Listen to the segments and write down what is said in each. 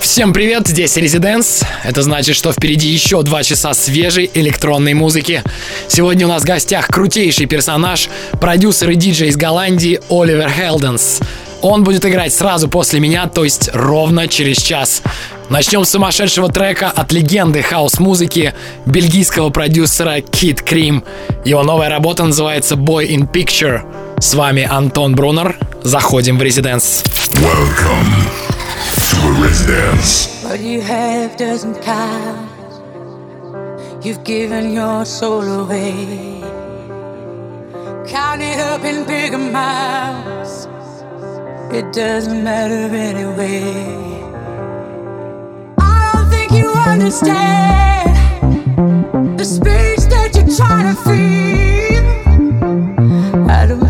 Всем привет, здесь Резиденс. Это значит, что впереди еще два часа свежей электронной музыки. Сегодня у нас в гостях крутейший персонаж, продюсер и диджей из Голландии Оливер Хелденс. Он будет играть сразу после меня, то есть ровно через час. Начнем с сумасшедшего трека от легенды хаос-музыки бельгийского продюсера Кит Крим. Его новая работа называется Boy in Picture. С вами Антон Брунер. Заходим в Резиденс. Welcome to a residence. What you have doesn't count. You've given your soul away. Count it up in big amounts. It doesn't matter anyway. I don't think you understand the space that you're trying to feel. I don't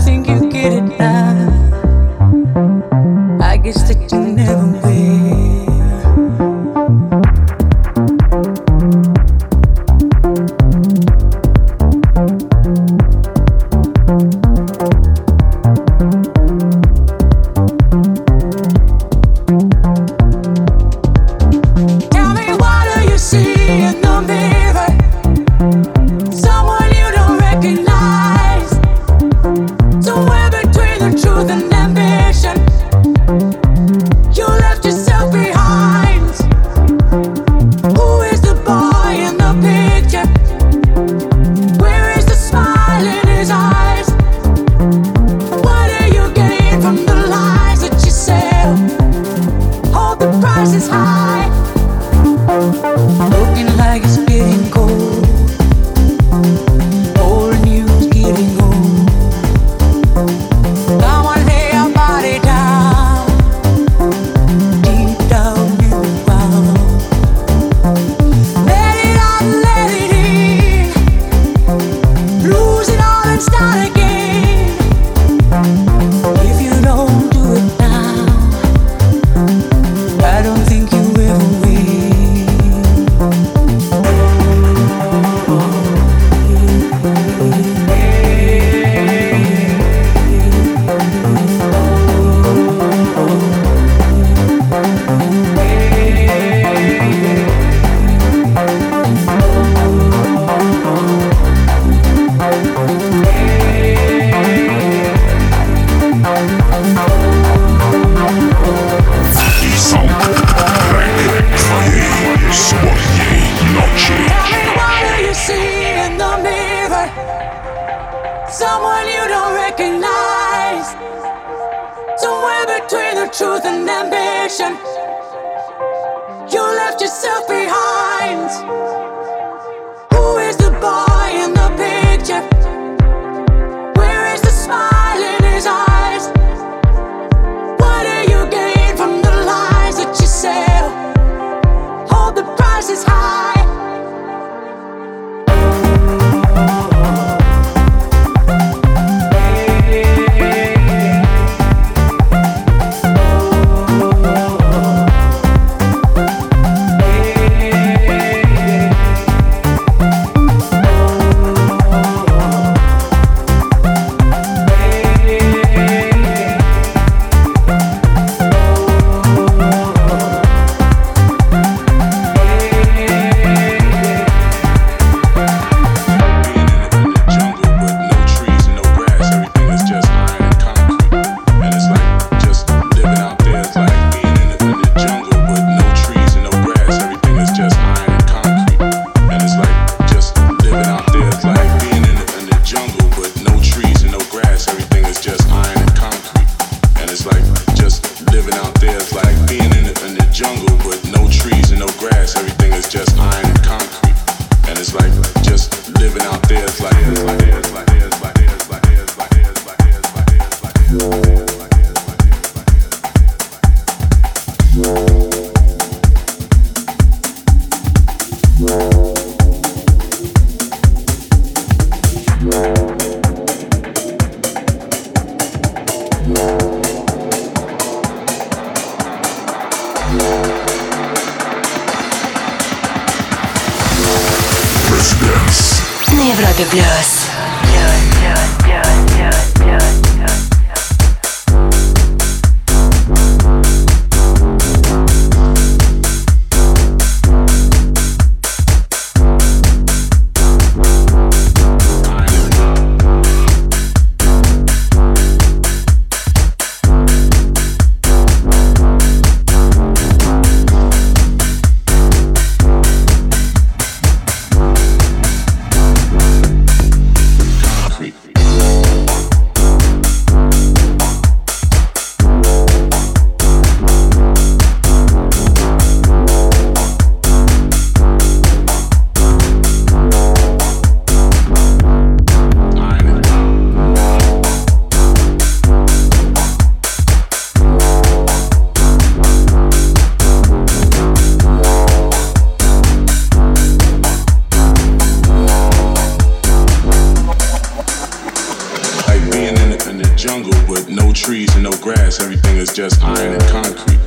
just iron and concrete.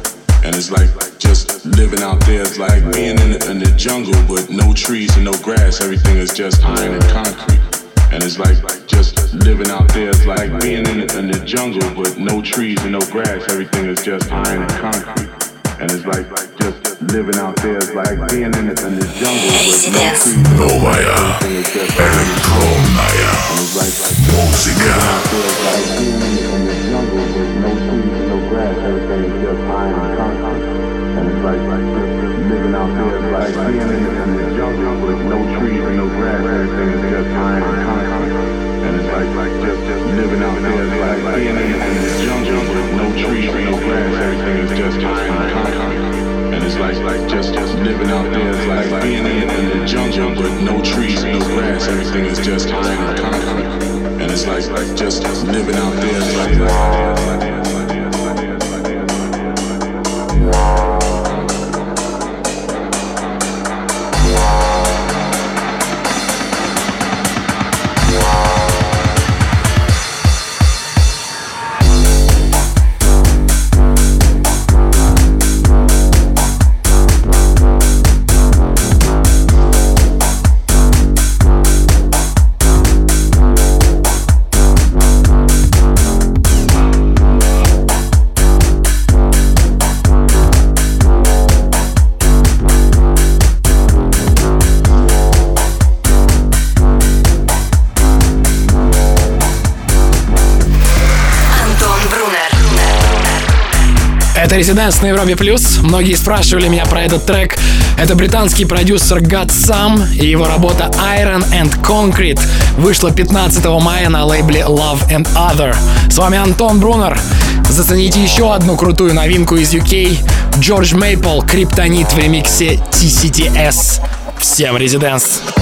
And it's like just living out there. It's like being in the, in the jungle but no trees and no grass. Everything is just iron and concrete. And it's like just living out there. It's like being in the, in the jungle but no trees and no grass. Everything is just iron and concrete. And it's like just living out there. It's like being in the, in the jungle but no trees and no grass. Electromania. Música. Like being in the, jungle with no trees and no grass, everything is just iron and concrete. And it's like, like just, just living out there is like being in, the jungle with no trees and no grass, everything is just iron and concrete. And it's like, like just, just living out there is like being in, the jungle with no trees and no grass, everything is just iron and concrete. And it's like, like just living out there is like. Резиденс на Европе Плюс. Многие спрашивали меня про этот трек. Это британский продюсер God Sam и его работа Iron and Concrete вышла 15 мая на лейбле Love and Other. С вами Антон Брунер. Зацените еще одну крутую новинку из UK. Джордж Мейпл, Криптонит в ремиксе TCTS. Всем Резиденс. I'm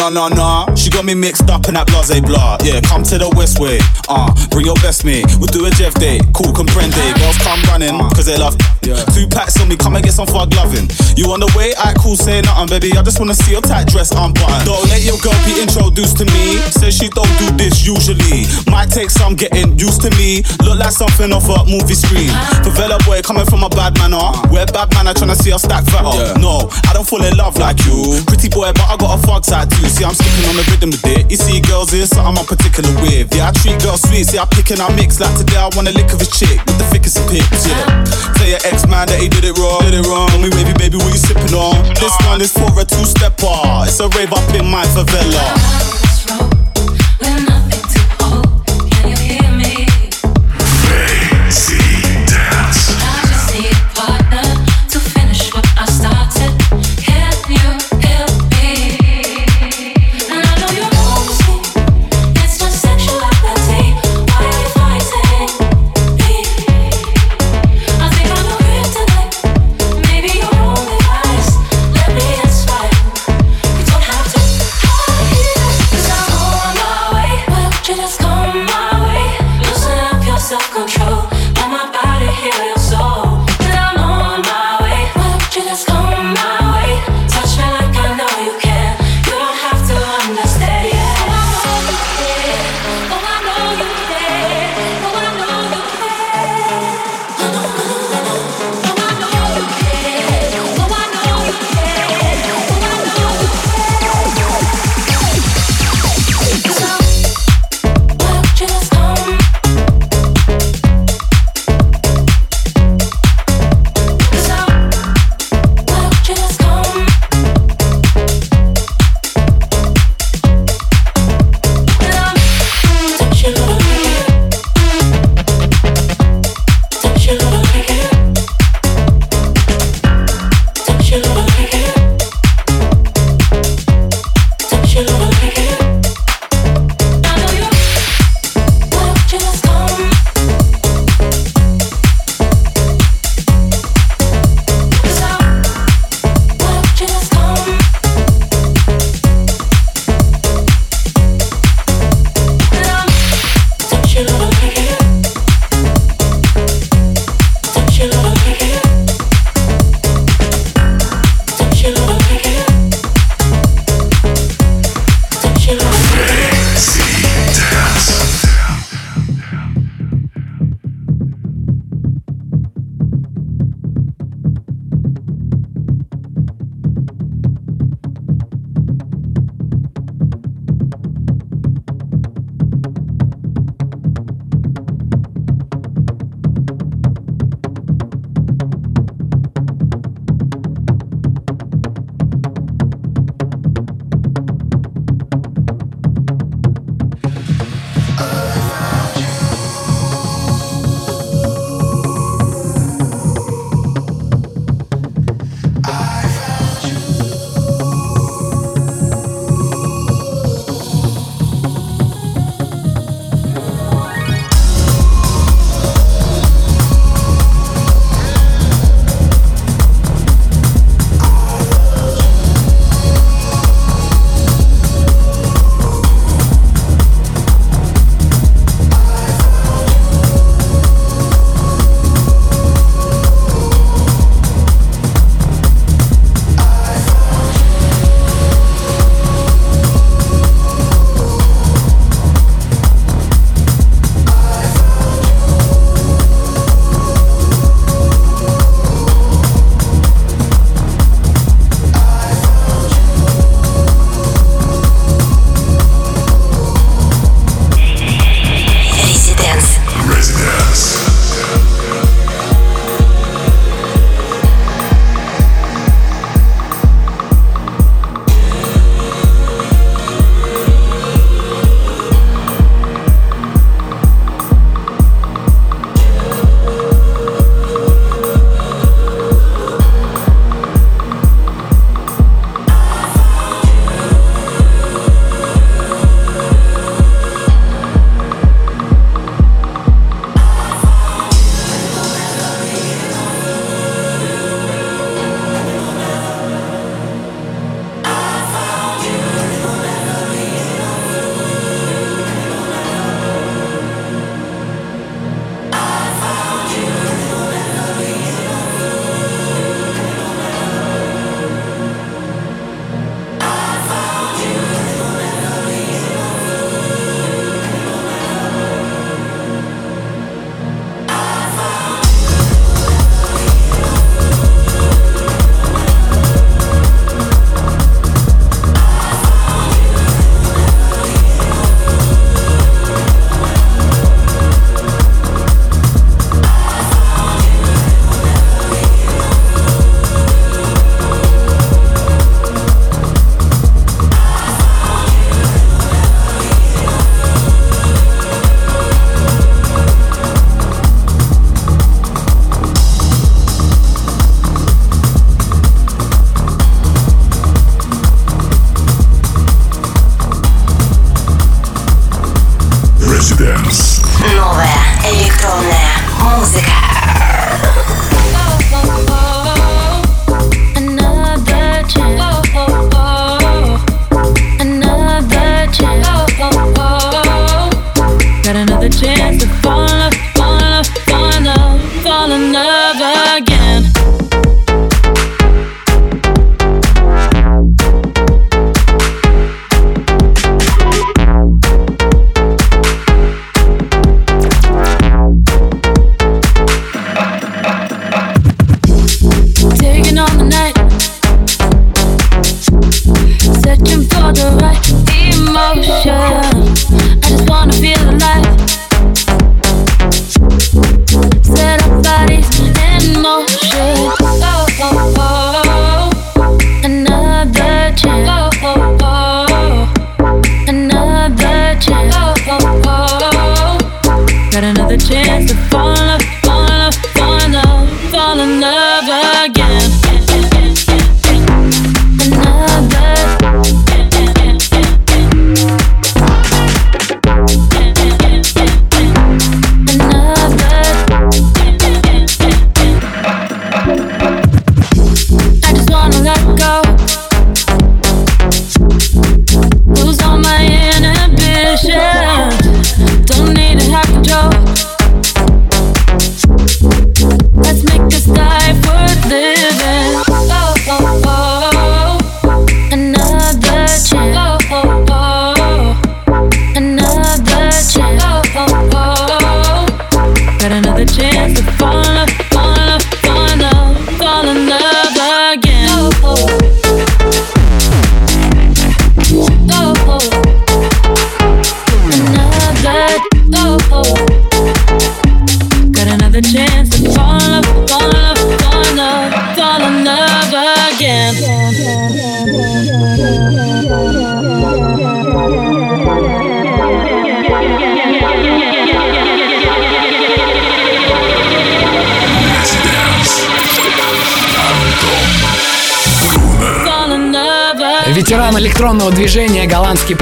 No, no, no got me mixed up in that blase blah, yeah, come to the west way, uh, bring your best mate, we'll do a Jeff day, cool, comprende, girls come running, cause they love, Two packs on me, come and get some for gloving. You on the way? I cool, say nothing, baby. I just wanna see your tight dress unbuttoned. Don't let your girl be introduced to me. Says she don't do this usually. Might take some getting used to me. Look like something off a movie screen. Favela boy coming from a bad manner. We're bad manner trying to see us stack fatter. No, I don't fall in love like you. Pretty boy, but I got a fuck tattoo. See, I'm skipping on the rhythm with it. You see, girls, is something I'm particular with. Yeah, I treat girls sweet. See, I pick and I mix. Like today, I want a lick of a chick with the thickest of pics. Yeah. Tell your ex man that he did it wrong. Did it wrong. Tell me, baby, baby, what you sipping on? This one is for a two stepper. It's a rave up in my favela. Crazy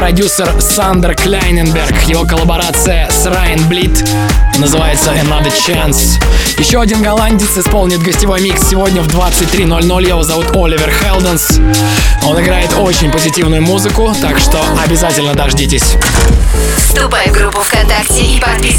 продюсер Сандер Кляйненберг. Его коллаборация с Райан Блит называется Another Chance. Еще один голландец исполнит гостевой микс сегодня в 23.00. Его зовут Оливер Хелденс. Он играет очень позитивную музыку, так что обязательно дождитесь. Вступай в группу ВКонтакте и подписывайся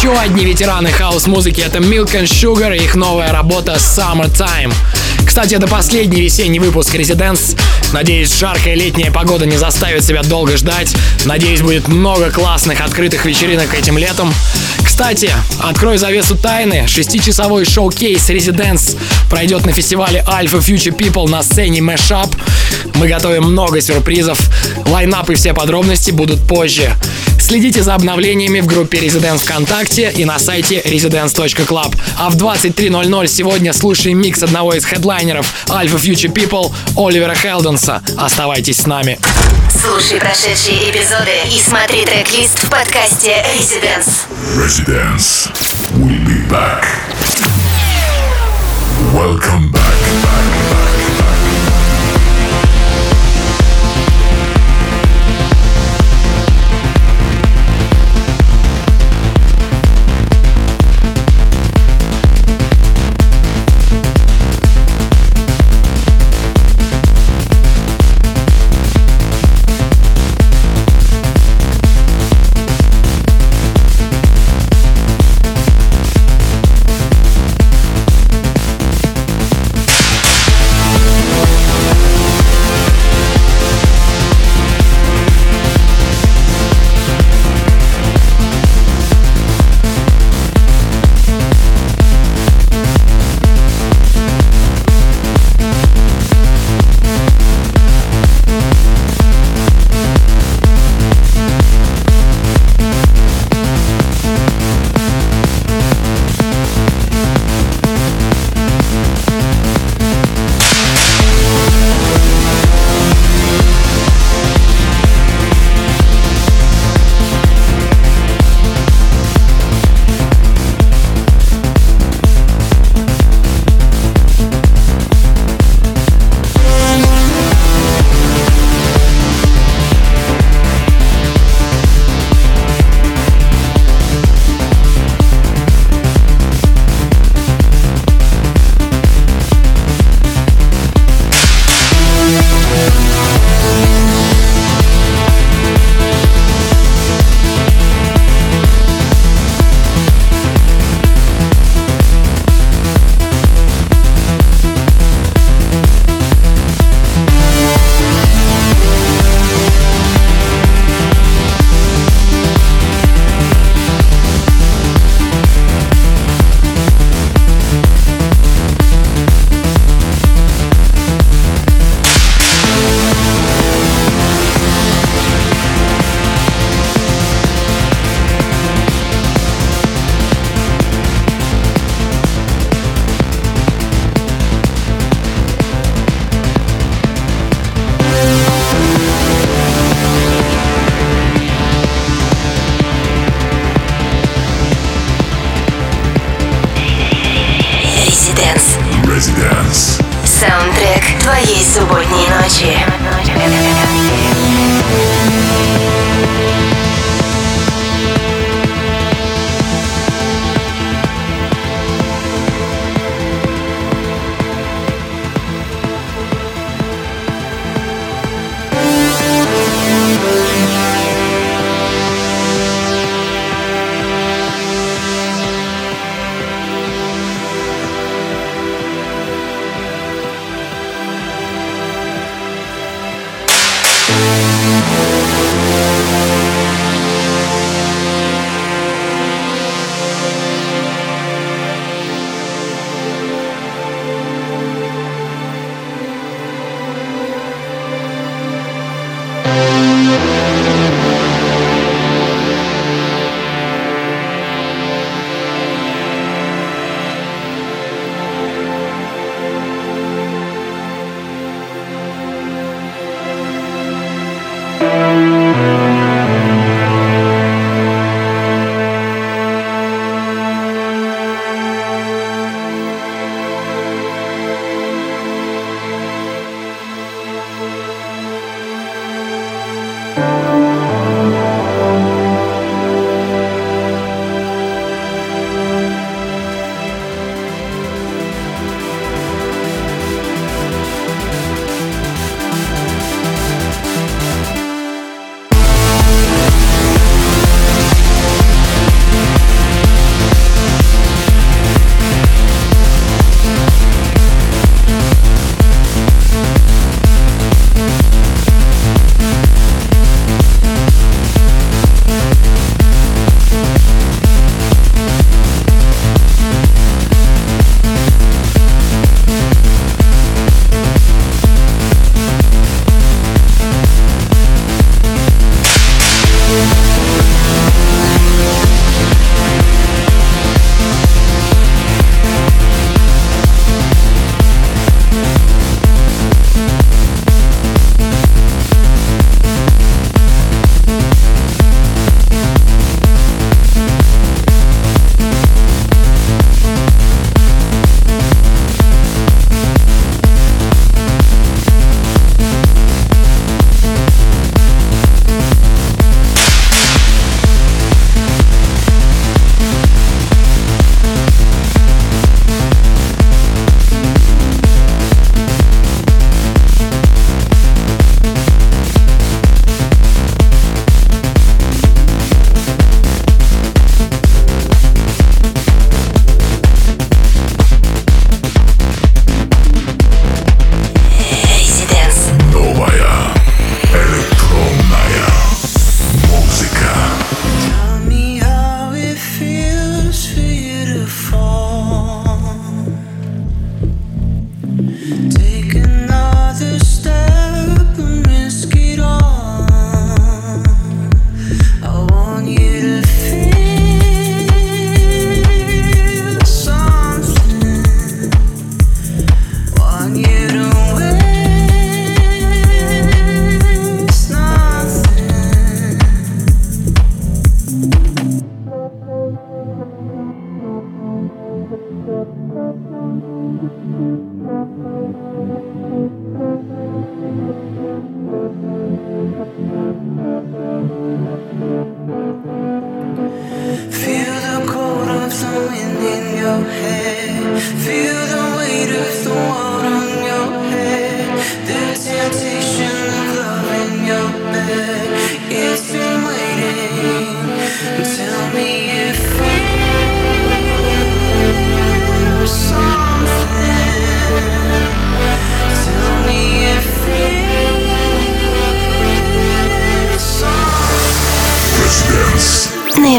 Еще одни ветераны хаус-музыки — это Milk and Sugar и их новая работа Summertime. Кстати, это последний весенний выпуск Residents. Надеюсь, жаркая летняя погода не заставит себя долго ждать. Надеюсь, будет много классных открытых вечеринок этим летом. Кстати, открою завесу тайны. Шестичасовой showcase Residents пройдет на фестивале Alpha Future People на сцене Mashup. Мы готовим много сюрпризов. Line-up и все подробности будут позже. Следите за обновлениями в группе Residents ВКонтакте и на сайте residence.club. А в 23.00 сегодня слушаем микс одного из хедлайнеров Alpha Future People Оливера Хелденса. Оставайтесь с нами. Слушай прошедшие эпизоды и смотри трек-лист в подкасте Residence. Residence. We'll be back. Welcome back.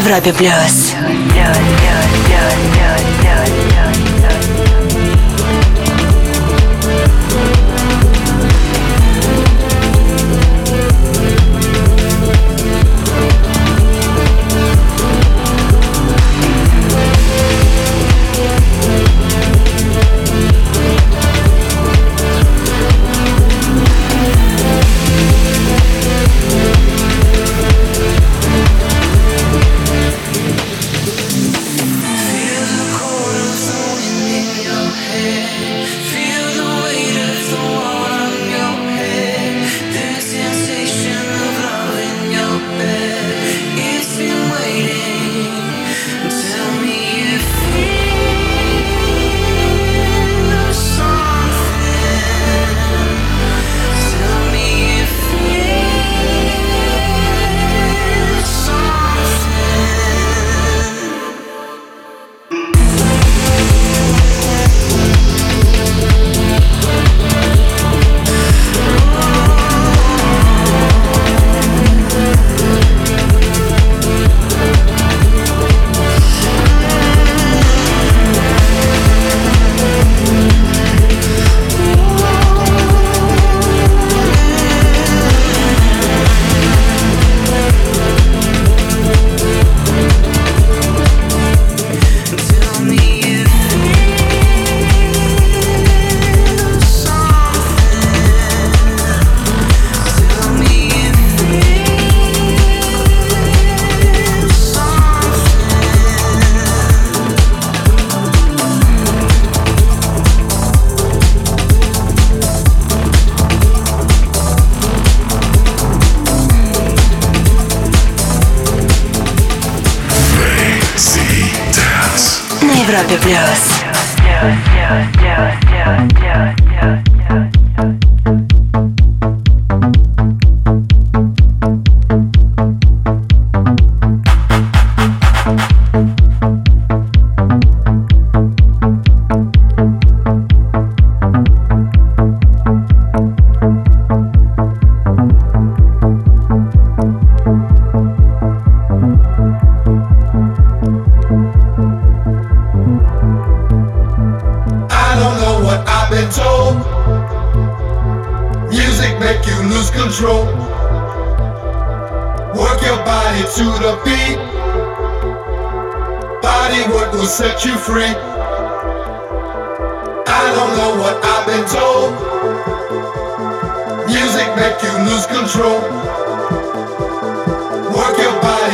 Европе плюс. плюс, плюс.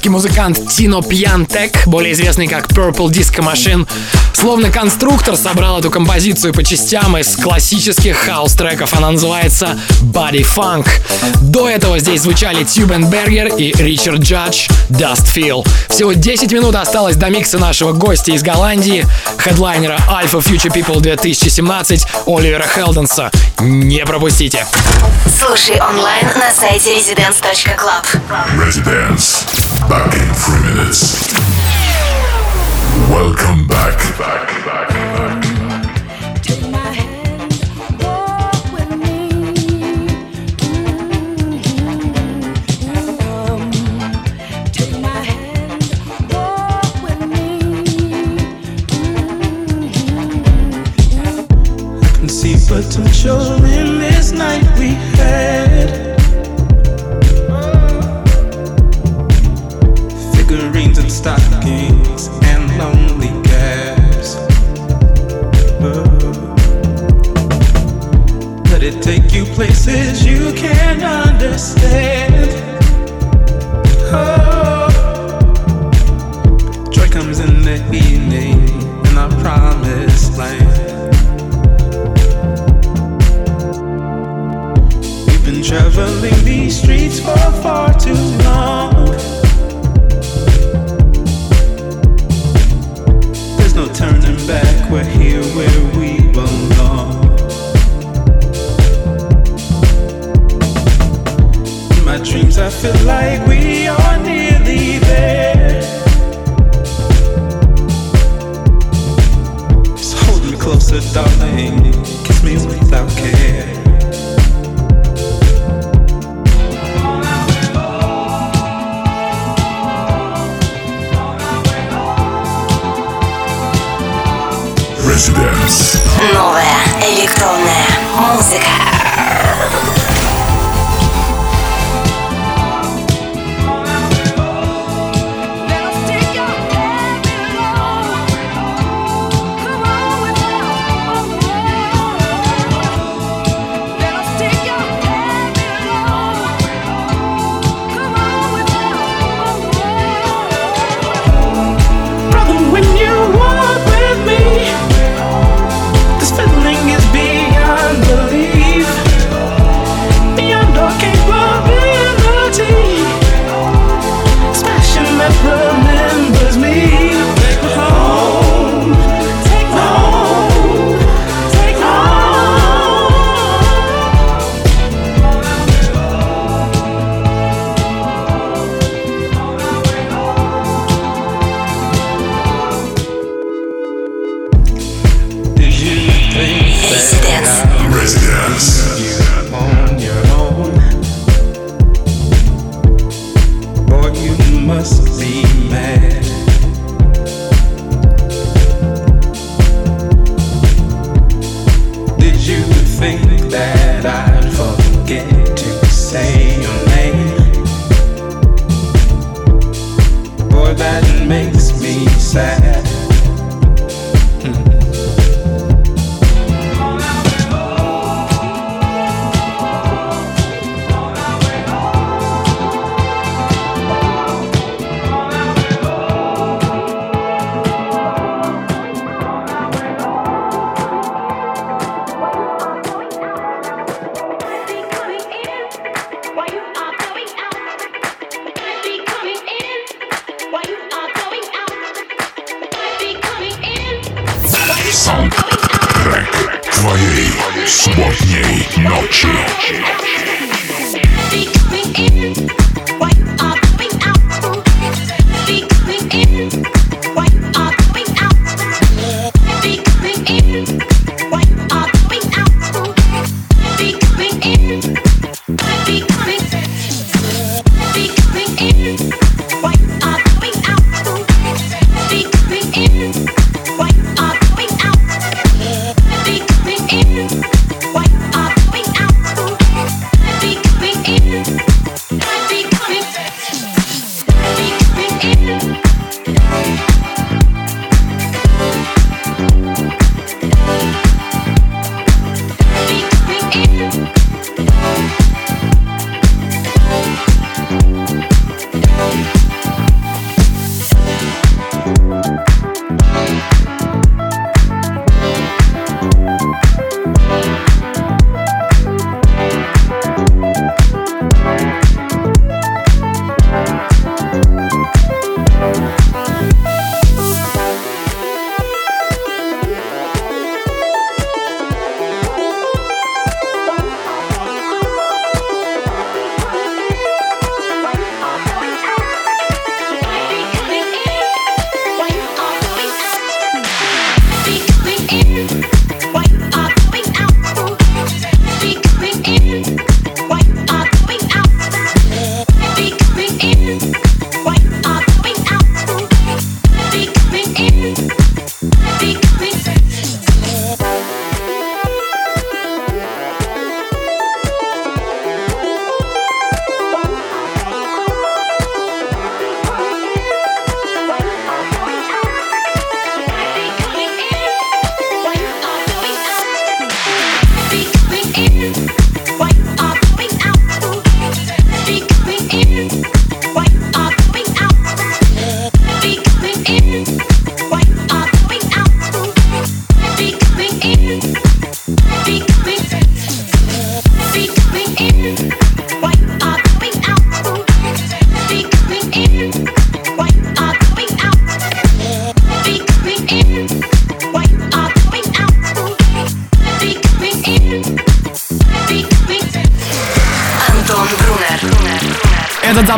канадский музыкант Тино Пьянтек, более известный как Purple Disco Machine, словно конструктор собрал эту композицию по частям из классических хаус-треков. Она называется Body Funk. до этого здесь звучали Тюбенбергер и Ричард Джадж Dust Feel. Всего 10 минут осталось до микса нашего гостя из Голландии, хедлайнера Alpha Future People 2017 Оливера Хелденса. Не пропустите! Слушай онлайн на сайте residence.club. Residence. Back in three minutes. Welcome back. Back, back, back.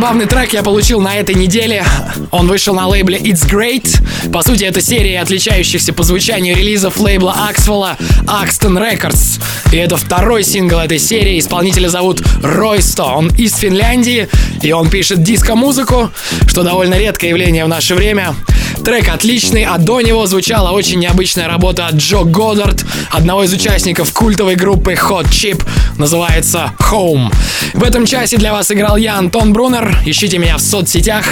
Забавный трек я получил на этой неделе. Он вышел на лейбле It's Great. По сути, это серия отличающихся по звучанию релизов лейбла Axwell Axton Records. И это второй сингл этой серии. Исполнителя зовут Ройсто. Он из Финляндии, и он пишет диско-музыку, что довольно редкое явление в наше время. Трек отличный, а до него звучала очень необычная работа от Джо Годдард, одного из участников культовой группы Hot Chip, называется Home. В этом часе для вас играл я, Антон Брунер. Ищите меня в соцсетях,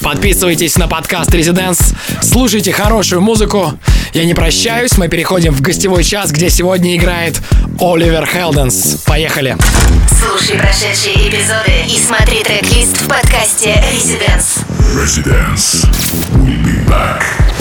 подписывайтесь на подкаст Residence, слушайте хорошую музыку. Я не прощаюсь, мы переходим в гостевой час, где сегодня играет Оливер Хелденс. Поехали! Слушай прошедшие эпизоды и смотри трек-лист в подкасте Residence. Residence. We'll be back.